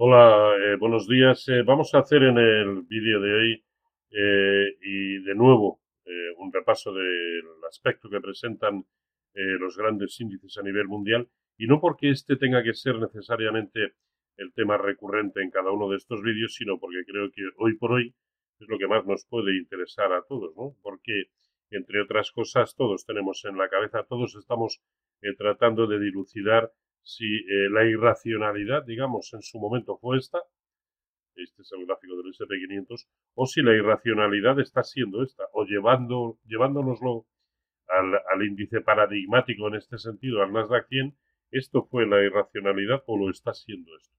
Hola, eh, buenos días. Eh, vamos a hacer en el vídeo de hoy eh, y de nuevo un repaso del aspecto que presentan los grandes índices a nivel mundial y no porque este tenga que ser necesariamente el tema recurrente en cada uno de estos vídeos, sino porque creo que hoy por hoy es lo que más nos puede interesar a todos, ¿no? Porque, entre otras cosas, todos tenemos en la cabeza, todos estamos tratando de dilucidar si eh, la irracionalidad, digamos, en su momento fue esta, este es el gráfico del SP500, o si la irracionalidad está siendo esta, o llevando, llevándonoslo al, al, índice paradigmático en este sentido, al Nasdaq 100, esto fue la irracionalidad o lo está siendo esto.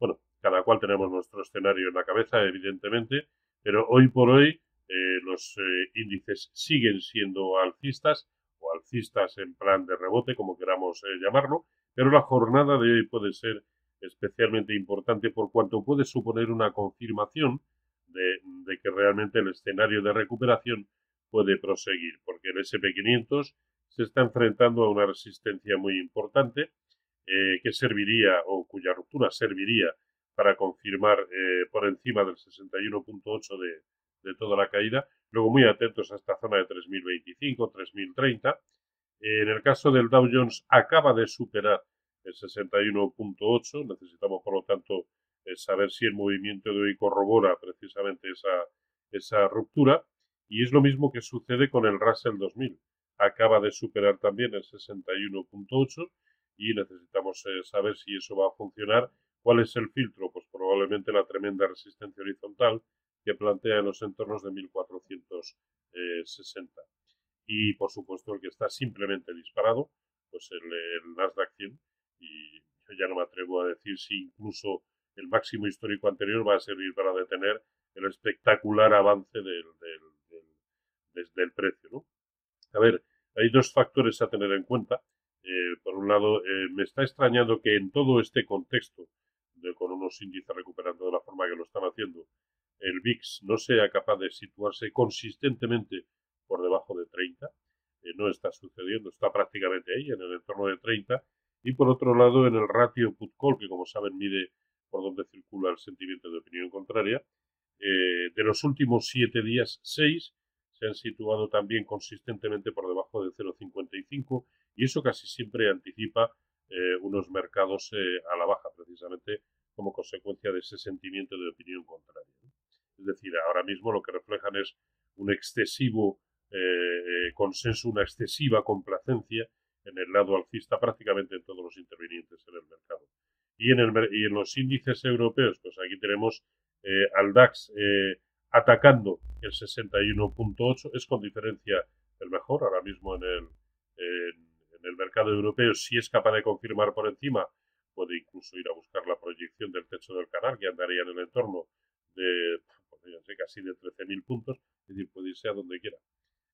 Bueno, cada cual tenemos nuestro escenario en la cabeza, evidentemente, pero hoy por hoy eh, los eh, índices siguen siendo alcistas o alcistas en plan de rebote, como queramos llamarlo, pero la jornada de hoy puede ser especialmente importante por cuanto puede suponer una confirmación de, que realmente el escenario de recuperación puede proseguir, porque el SP500 se está enfrentando a una resistencia muy importante eh, que serviría o cuya ruptura serviría para confirmar eh, por encima del 61.8 de, de toda la caída. Luego muy atentos a esta zona de 3025, 3030 en el caso del Dow Jones acaba de superar el 61.8. Necesitamos, por lo tanto, eh, saber si el movimiento de hoy corrobora precisamente esa, esa ruptura. Y es lo mismo que sucede con el Russell 2000. Acaba de superar también el 61.8 y necesitamos eh, saber si eso va a funcionar. ¿Cuál es el filtro? Pues probablemente la tremenda resistencia horizontal que plantea en los entornos de 1460 y por supuesto el que está simplemente disparado, pues el, Nasdaq 100 y yo ya no me atrevo a decir si incluso el máximo histórico anterior va a servir para detener el espectacular avance del, del, precio. ¿no? A ver, hay dos factores a tener en cuenta. Eh, por un lado, eh, me está extrañando que en todo este contexto, de, con unos índices recuperando de la forma que lo están haciendo, el VIX no sea capaz de situarse consistentemente por debajo de 30. Eh, no está sucediendo, está prácticamente ahí, en el entorno de 30. Y por otro lado, en el ratio put-call, que como saben mide por donde circula el sentimiento de opinión contraria, eh, de los últimos 7 días, 6 se han situado también consistentemente por debajo de 0,55 y eso casi siempre anticipa eh, unos mercados a la baja, precisamente como consecuencia de ese sentimiento de opinión contraria. Es decir, ahora mismo lo que reflejan es un excesivo eh, consenso, una excesiva complacencia en el lado alcista prácticamente en todos los intervinientes en el mercado. Y en, el, y en los índices europeos, pues aquí tenemos eh, al DAX eh, atacando el 61.8, es con diferencia el mejor ahora mismo en el, en, el mercado europeo, si es capaz de confirmar por encima, puede incluso ir a buscar la proyección del techo del canal, que andaría en el entorno de pues, casi de 13.000 puntos, es decir, puede irse a donde quiera.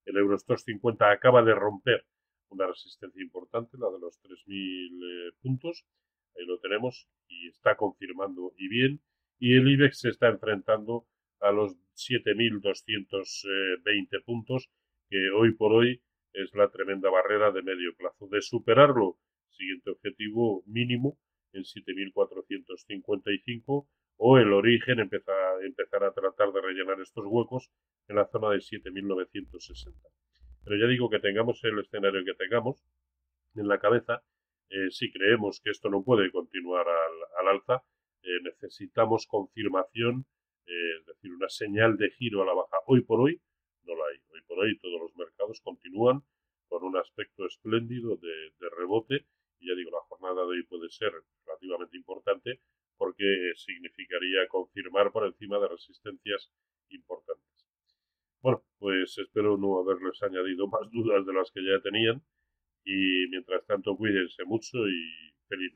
El Eurostox 50 acaba de romper una resistencia importante, la de los 3.000 eh, puntos. Ahí lo tenemos y está confirmando y bien. Y el IBEX se está enfrentando a los 7.220 puntos, que hoy por hoy es la tremenda barrera de medio plazo. De superarlo, siguiente objetivo mínimo en 7.455 o el origen empezar, empezar a tratar de rellenar estos huecos en la zona de 7.960. Pero ya digo que tengamos el escenario que tengamos en la cabeza, eh, si creemos que esto no puede continuar al, alza, eh, necesitamos confirmación, eh, es decir, una señal de giro a la baja. Hoy por hoy no la hay. Hoy por hoy todos los mercados continúan con un aspecto espléndido de, de rebote y ya digo, la jornada de hoy puede ser relativamente importante porque significaría confirmar por encima de resistencias importantes. Bueno, pues espero no haberles añadido más dudas de las que ya tenían y mientras tanto cuídense mucho y feliz.